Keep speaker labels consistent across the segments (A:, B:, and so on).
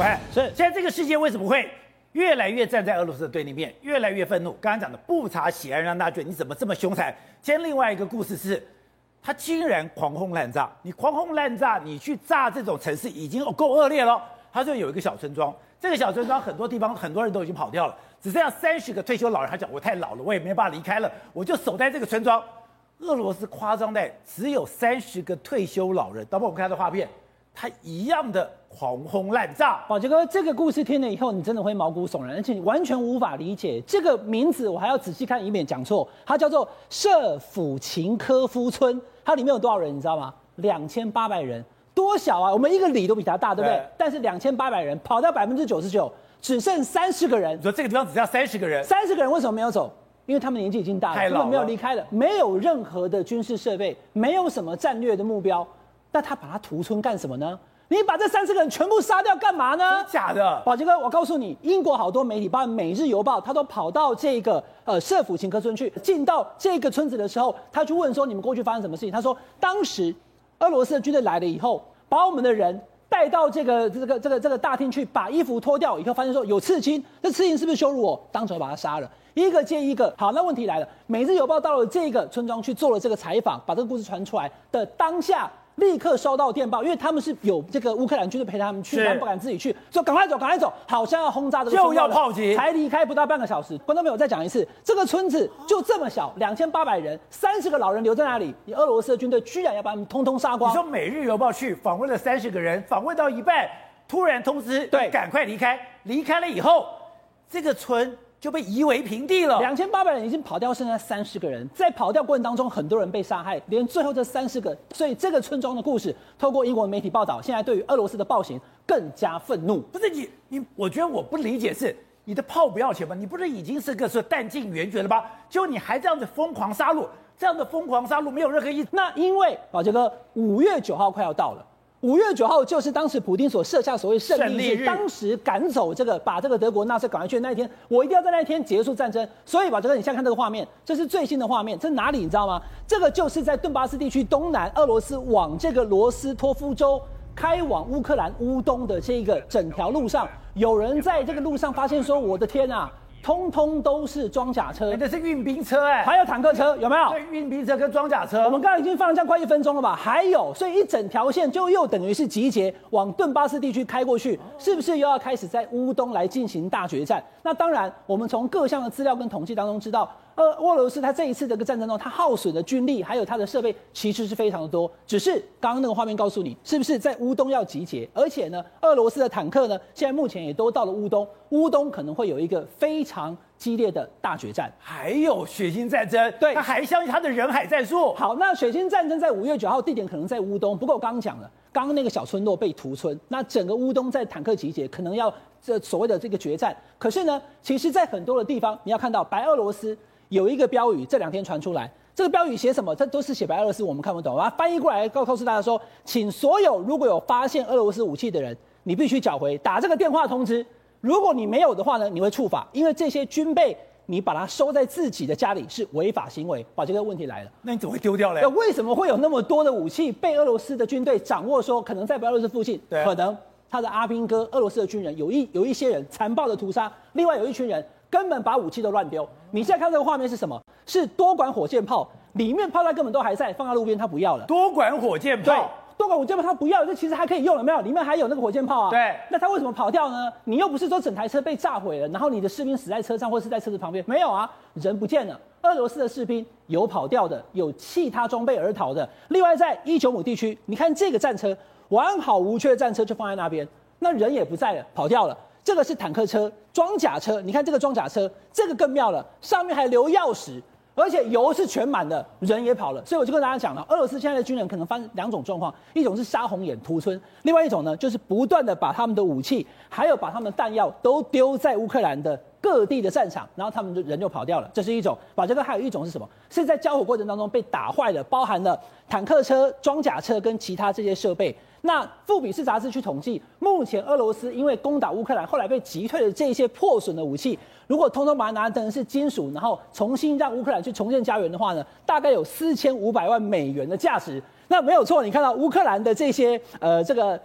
A: 喂，所以现在这个世界为什么会越来越站在俄罗斯的对立面，越来越愤怒？刚刚讲的不查血案让大家觉得你怎么这么凶残？今天另外一个故事是，他竟然狂轰滥炸。你狂轰滥炸，你去炸这种城市已经够恶劣了。他就有一个小村庄，这个小村庄很多地方很多人都已经跑掉了，只剩下三十个退休老人。他讲我太老了，我也没办法离开了，我就守在这个村庄。俄罗斯夸张在只有三十个退休老人，等会我们看他的画片，他一样的狂轰滥炸。
B: 宝杰哥，这个故事听了以后，你真的会毛骨悚然，而且你完全无法理解这个名字，我还要仔细看，以免讲错。它叫做舍甫琴科夫村，它里面有多少人，你知道吗？两千八百人，多小啊！我们一个里都比它大，对不对？对，但是两千八百人跑掉百分之九十九，只剩三十个人。
A: 你说这个地方只剩三十个人，
B: 三十个人为什么没有走？因为他们年纪已经大了，根本没有离开了，没有任何的军事设备，没有什么战略的目标。那他把他屠村干什么呢？你把这三十个人全部杀掉干嘛呢？
A: 假的，
B: 宝杰哥，我告诉你，英国好多媒体，包括《每日邮报》，他都跑到这个呃社府琴科村去，进到这个村子的时候，他去问说：“你们过去发生什么事情？”他说：“当时俄罗斯的军队来了以后，把我们的人带到这个这个这个这个大厅去，把衣服脱掉以后，发现说有刺青，这刺青是不是羞辱我？当场把他杀了。”一个接一个，好，那问题来了。每日邮报到了这个村庄去做了这个采访，把这个故事传出来的当下，立刻收到电报，因为他们是有这个乌克兰军队陪他们去，他们不敢自己去，说赶快走，赶快走，好像要轰炸这个
A: 就要炮击，
B: 才离开不到半个小时。观众朋友再讲一次，这个村子就这么小，两千八百人，三十个老人留在那里，你俄罗斯的军队居然要把他们通通杀光。
A: 你说每日邮报去访问了三十个人，访问到一半，突然通知对，赶快离开，离开了以后，这个村。就被夷为平地了。
B: 两千八百人已经跑掉，剩下三十个人。在跑掉过程当中，很多人被杀害，连最后这三十个。所以这个村庄的故事，透过英国媒体报道，现在对于俄罗斯的暴行更加愤怒。
A: 不是你，你，我觉得我不理解是，你的炮不要钱吗？你不是已经是个是弹尽援绝了吗？就你还这样子疯狂杀戮，这样的疯狂杀戮没有任何意义。
B: 那因为宝杰哥，五月九号快要到了。五月九号就是当时普京所设下所谓胜利日，当时赶走这个把这个德国纳粹赶回去的那一天，我一定要在那一天结束战争。所以把这个，你现在看这个画面，这是最新的画面，这是哪里你知道吗？这个就是在顿巴斯地区东南俄罗斯往这个罗斯托夫州开往乌克兰乌东的这个整条路上，有人在这个路上发现说：“我的天啊！”通通都是装甲车，
A: 那是运兵车哎，
B: 还有坦克车，有没有？
A: 对，运兵车跟装甲车。
B: 我们刚刚已经放了这样快一分钟了吧？还有，所以一整条线就又等于是集结往顿巴斯地区开过去，是不是又要开始在乌东来进行大决战？那当然，我们从各项的资料跟统计当中知道。呃，俄罗斯它这一次这个战争中，它耗损的军力还有它的设备其实是非常的多。只是刚刚那个画面告诉你，是不是在乌东要集结？而且呢，俄罗斯的坦克呢，现在目前也都到了乌东，乌东可能会有一个非常激烈的大决战，
A: 还有血腥战争。对，他还相信他的人海战术。
B: 好，那血腥战争在五月九号，地点可能在乌东。不过我刚刚讲了，刚刚那个小村落被屠村，那整个乌东在坦克集结，可能要这所谓的这个决战。可是呢，其实在很多的地方，你要看到白俄罗斯。有一个标语，这两天传出来，这个标语写什么？这都是写白俄罗斯，我们看不懂。我翻译过来告告诉大家说，请所有如果有发现俄罗斯武器的人，你必须缴回，打这个电话通知。如果你没有的话呢，你会触法，因为这些军备你把它收在自己的家里是违法行为。把这个问题来了，
A: 那你怎么会丢掉嘞？
B: 那为什么会有那么多的武器被俄罗斯的军队掌握？说可能在白俄罗斯附近，可能他的阿兵哥，俄罗斯的军人有一有一些人残暴的屠杀，另外有一群人。根本把武器都乱丢。你现在看这个画面是什么？是多管火箭炮，里面炮弹根本都还在，放在路边他不要了。
A: 多管火箭炮，
B: 对，多管火箭炮他不要，这其实还可以用，了没有？里面还有那个火箭炮啊。
A: 对。
B: 那他为什么跑掉呢？你又不是说整台车被炸毁了，然后你的士兵死在车上或是在车子旁边？没有啊，人不见了。俄罗斯的士兵有跑掉的，有弃他装备而逃的。另外，在伊久姆地区，你看这个战车完好无缺的战车就放在那边，那人也不在了，跑掉了。这个是坦克车、装甲车，你看这个装甲车，这个更妙了，上面还留钥匙，而且油是全满的，人也跑了。所以我就跟大家讲了，俄罗斯现在的军人可能发生两种状况，一种是杀红眼屠村，另外一种呢就是不断的把他们的武器，还有把他们的弹药都丢在乌克兰的各地的战场，然后他们就人就跑掉了。这是一种。把这个还有一种是什么？是在交火过程当中被打坏的，包含了坦克车、装甲车跟其他这些设备。那富比士杂志去统计，目前俄罗斯因为攻打乌克兰，后来被击退的这些破损的武器，如果通通把它拿成是金属，然后重新让乌克兰去重建家园的话呢，大概有四千五百万美元的价值。那没有错，你看到乌克兰的这些呃这个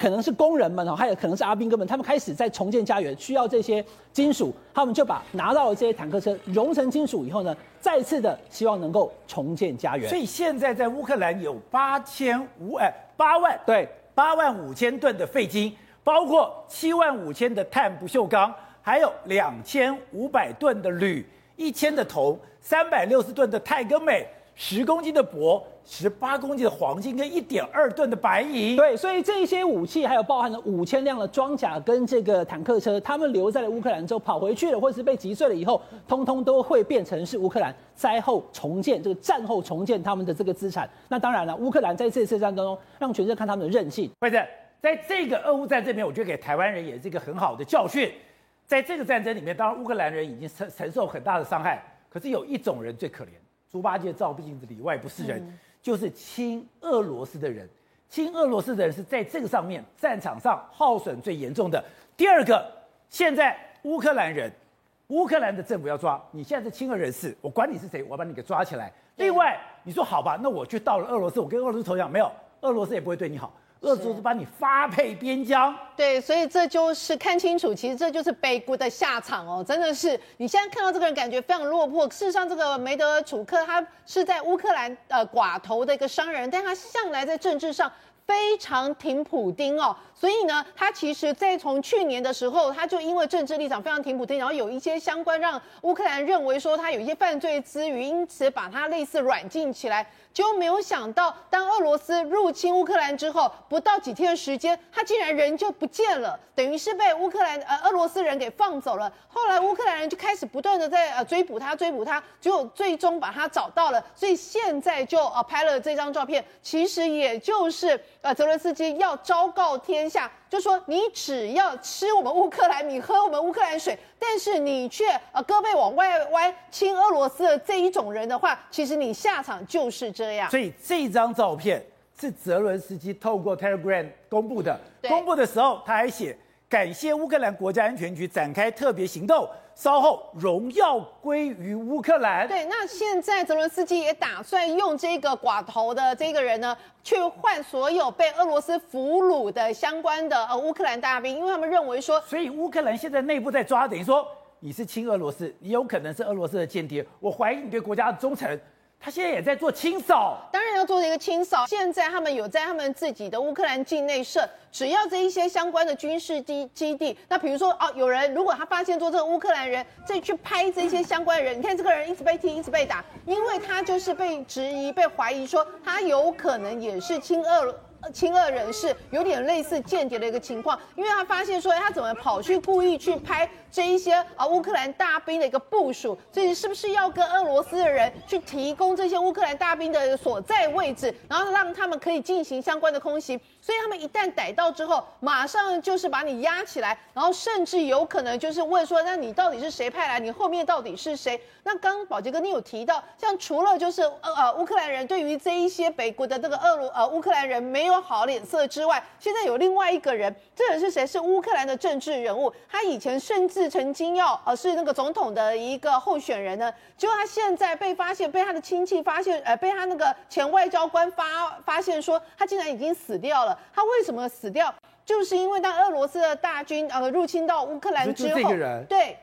B: 可能是工人们哦，还有可能是阿兵哥们，他们开始在重建家园，需要这些金属，他们就把拿到了这些坦克车熔成金属以后呢，再次的希望能够重建家园。
A: 所以现在在乌克兰有八千五哎八万
B: 对
A: 八万五千吨的废金，包括七万五千的碳不锈钢，还有两千五百吨的铝，一千的铜，三百六十吨的钛跟镁。十公斤的铂，十八公斤的黄金，跟一点二吨的白银。
B: 对，所以这些武器还有包含了五千辆的装甲跟这个坦克车，他们留在了乌克兰之后跑回去了，或者是被击碎了以后，通通都会变成是乌克兰灾后重建这个战后重建他们的这个资产。那当然了，乌克兰在这次战争中让全世界看他们的韧性。
A: 或者在这个俄乌战这边，我觉得给台湾人也是一个很好的教训。在这个战争里面，当然乌克兰人已经承承受很大的伤害，可是有一种人最可怜。猪八戒照镜子里外不是人，嗯、就是亲俄罗斯的人。亲俄罗斯的人是在这个上面战场上耗损最严重的。第二个，现在乌克兰人，乌克兰的政府要抓你，现在是亲俄人士，我管你是谁，我要把你给抓起来。另外，你说好吧，那我去到了俄罗斯，我跟俄罗斯投降，没有，俄罗斯也不会对你好。俄罗斯把你发配边疆，
C: 对，所以这就是看清楚，其实这就是背锅的下场哦，真的是。你现在看到这个人，感觉非常落魄。事实上，这个梅德楚克他是在乌克兰呃寡头的一个商人，但他向来在政治上非常挺普丁哦。所以呢，他其实在从去年的时候，他就因为政治立场非常挺普丁，然后有一些相关让乌克兰认为说他有一些犯罪之余，因此把他类似软禁起来。就没有想到，当俄罗斯入侵乌克兰之后，不到几天的时间，他竟然人就不见了，等于是被乌克兰呃俄罗斯人给放走了。后来乌克兰人就开始不断的在呃追捕他，追捕他，就最终把他找到了。所以现在就呃拍了这张照片，其实也就是呃泽伦斯基要昭告天下。就说你只要吃我们乌克兰米，喝我们乌克兰水，但是你却呃胳膊往外弯亲俄罗斯的这一种人的话，其实你下场就是这样。
A: 所以这张照片是泽伦斯基透过 Telegram 公布的，公布的时候他还写。感谢乌克兰国家安全局展开特别行动，稍后荣耀归于乌克兰。
C: 对，那现在泽伦斯基也打算用这个寡头的这个人呢，去换所有被俄罗斯俘虏的相关的呃乌克兰大兵，因为他们认为说，
A: 所以乌克兰现在内部在抓，等于说你是亲俄罗斯，你有可能是俄罗斯的间谍，我怀疑你对国家的忠诚。他现在也在做清扫，
C: 当然要做这个清扫。现在他们有在他们自己的乌克兰境内设，只要这一些相关的军事基基地。那比如说哦，有人如果他发现做这个乌克兰人再去拍这些相关的人，你看这个人一直被踢，一直被打，因为他就是被质疑、被怀疑说他有可能也是亲俄。亲俄人士有点类似间谍的一个情况，因为他发现说，他怎么跑去故意去拍这一些啊乌克兰大兵的一个部署，所以是不是要跟俄罗斯的人去提供这些乌克兰大兵的所在位置，然后让他们可以进行相关的空袭？所以他们一旦逮到之后，马上就是把你压起来，然后甚至有可能就是问说，那你到底是谁派来？你后面到底是谁？那刚刚宝杰哥你有提到，像除了就是呃呃乌克兰人对于这一些北国的这个俄罗呃乌克兰人没有好脸色之外，现在有另外一个人，这人是谁？是乌克兰的政治人物，他以前甚至曾经要呃是那个总统的一个候选人呢，结果他现在被发现，被他的亲戚发现，呃被他那个前外交官发发现说他竟然已经死掉了。他为什么死掉？就是因为当俄罗斯的大军呃入侵到乌克兰之后，对。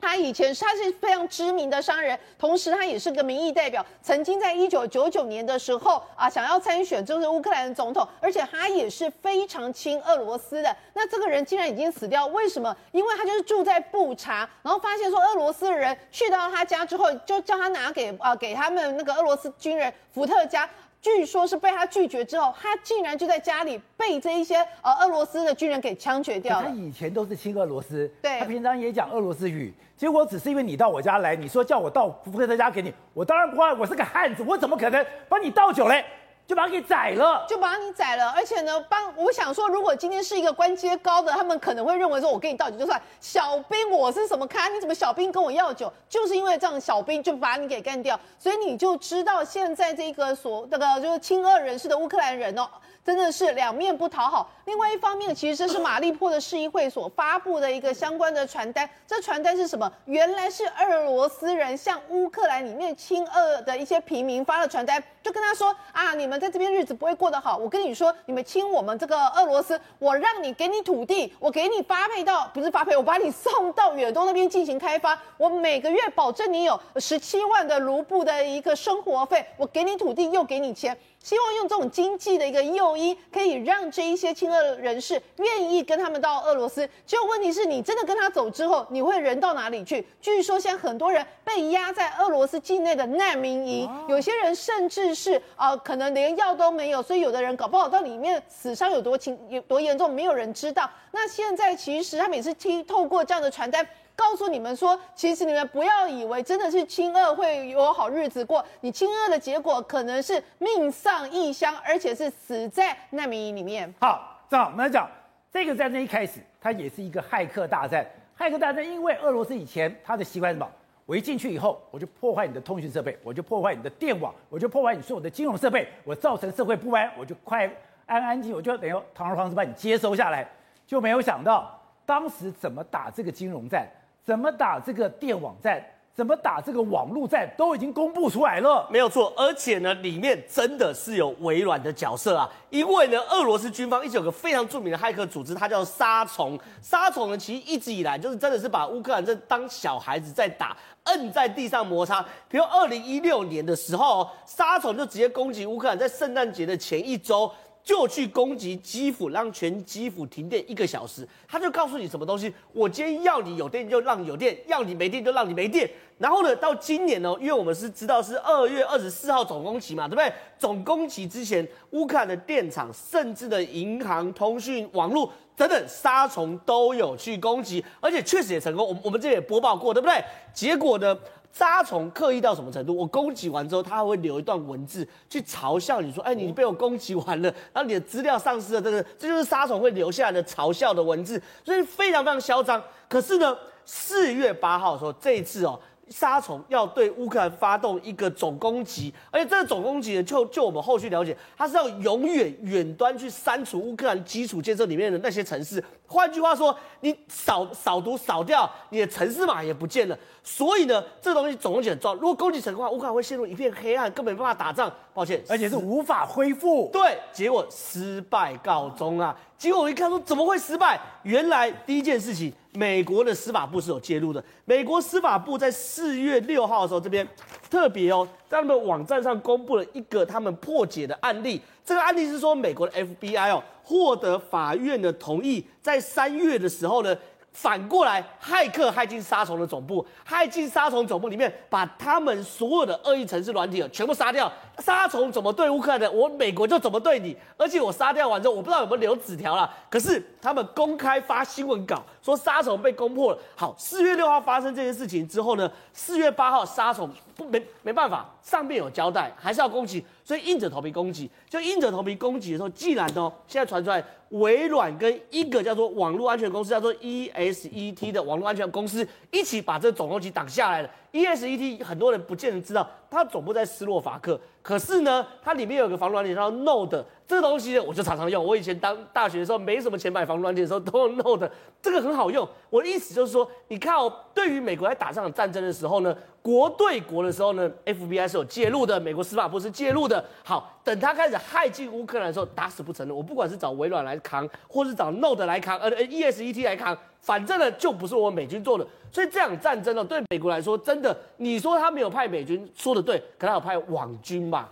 C: 他以前他是非常知名的商人，同时他也是个民意代表，曾经在一九九九年的时候啊，想要参选就是乌克兰总统，而且他也是非常亲俄罗斯的。那这个人竟然已经死掉，为什么？因为他就是住在布查，然后发现说俄罗斯的人去到他家之后，就叫他拿给啊给他们那个俄罗斯军人伏特加。据说是被他拒绝之后，他竟然就在家里被这一些呃俄罗斯的军人给枪决掉了。
A: 他以前都是亲俄罗斯，
C: 对，
A: 他平常也讲俄罗斯语，结果只是因为你到我家来，你说叫我倒伏特加给你，我当然不会，我是个汉子，我怎么可能帮你倒酒嘞？就把他给宰了，
C: 就把你宰了，而且呢，帮我想说，如果今天是一个官阶高的，他们可能会认为说，我给你倒酒就算。小兵，我是什么咖？你怎么小兵跟我要酒？就是因为这样，小兵就把你给干掉。所以你就知道现在这个所那个就是亲俄人士的乌克兰人哦。真的是两面不讨好。另外一方面，其实这是马利坡的市议会所发布的一个相关的传单。这传单是什么？原来是俄罗斯人向乌克兰里面亲俄的一些平民发了传单，就跟他说啊，你们在这边日子不会过得好。我跟你说，你们亲我们这个俄罗斯，我让你给你土地，我给你发配到，不是发配，我把你送到远东那边进行开发，我每个月保证你有十七万的卢布的一个生活费，我给你土地又给你钱。希望用这种经济的一个诱因，可以让这一些亲俄人士愿意跟他们到俄罗斯。只有问题是你真的跟他走之后，你会人到哪里去？据说现在很多人被压在俄罗斯境内的难民营，有些人甚至是啊、呃，可能连药都没有，所以有的人搞不好到里面死伤有多轻、有多严重，没有人知道。那现在其实他们也是听透过这样的传单。告诉你们说，其实你们不要以为真的是亲俄会有好日子过，你亲俄的结果可能是命丧异乡，而且是死在难民营里面。
A: 好，正好我们来讲这个战争一开始，它也是一个骇客大战。骇客大战，因为俄罗斯以前他的习惯什么？我一进去以后，我就破坏你的通讯设备，我就破坏你的电网，我就破坏你所有的金融设备，我造成社会不安，我就快安安静，我就等于堂而皇之把你接收下来。就没有想到当时怎么打这个金融战。怎么打这个电网战？怎么打这个网络战？都已经公布出来了，
D: 没有错。而且呢，里面真的是有微软的角色啊。因为呢，俄罗斯军方一直有个非常著名的骇客组织，它叫沙虫。沙虫呢，其实一直以来就是真的是把乌克兰这当小孩子在打，摁在地上摩擦。比如二零一六年的时候，沙虫就直接攻击乌克兰，在圣诞节的前一周。就去攻击基辅，让全基辅停电一个小时。他就告诉你什么东西，我今天要你有电就让你有电，要你没电就让你没电。然后呢，到今年呢，因为我们是知道是二月二十四号总攻击嘛，对不对？总攻击之前，乌克兰的电厂、甚至的银行、通讯、网络等等，沙虫都有去攻击，而且确实也成功。我们我们这也播报过，对不对？结果呢？沙虫刻意到什么程度？我攻击完之后，他还会留一段文字去嘲笑你说：“哎，你被我攻击完了，然后你的资料丧失了。”这个，这就是杀虫会留下来的嘲笑的文字，所以非常非常嚣张。可是呢，四月八号的时候，这一次哦。沙虫要对乌克兰发动一个总攻击，而且这个总攻击呢，就就我们后续了解，它是要永远远端去删除乌克兰基础建设里面的那些城市。换句话说，你扫扫毒扫掉，你的城市码也不见了。所以呢，这东西总攻击很重要。如果攻击成功的话，乌克兰会陷入一片黑暗，根本没办法打仗。抱歉，
A: 而且是无法恢复。
D: 对，结果失败告终啊。结果我一看说，怎么会失败？原来第一件事情，美国的司法部是有介入的。美国司法部在四月六号的时候，这边特别哦，在他们网站上公布了一个他们破解的案例。这个案例是说，美国的 FBI 哦，获得法院的同意，在三月的时候呢。反过来，骇客骇进沙虫的总部，骇进沙虫总部里面，把他们所有的恶意程式软体全部杀掉。沙虫怎么对乌克兰的，我美国就怎么对你。而且我杀掉完之后，我不知道有没有留纸条了。可是他们公开发新闻稿说沙虫被攻破了。好，四月六号发生这件事情之后呢，四月八号沙虫不没没办法，上面有交代，还是要攻击，所以硬着头皮攻击。就硬着头皮攻击的时候，既然呢，现在传出来。微软跟一个叫做网络安全公司，叫做 ESET 的网络安全公司一起把这个总攻击挡下来了。ESET 很多人不见得知道，它总部在斯洛伐克，可是呢，它里面有个防软体叫 Node，这个东西，我就常常用。我以前当大学的时候没什么钱买防毒软件的时候，都用 Node，这个很好用。我的意思就是说，你看哦，对于美国在打这场战争的时候呢，国对国的时候呢，FBI 是有介入的，美国司法部是介入的。好，等他开始害进乌克兰的时候，打死不承认。我不管是找微软来扛，或是找 Node 来扛，呃，ESET 来扛。反正呢，就不是我们美军做的，所以这场战争呢，对美国来说，真的，你说他没有派美军，说的对，可他有派网军吧？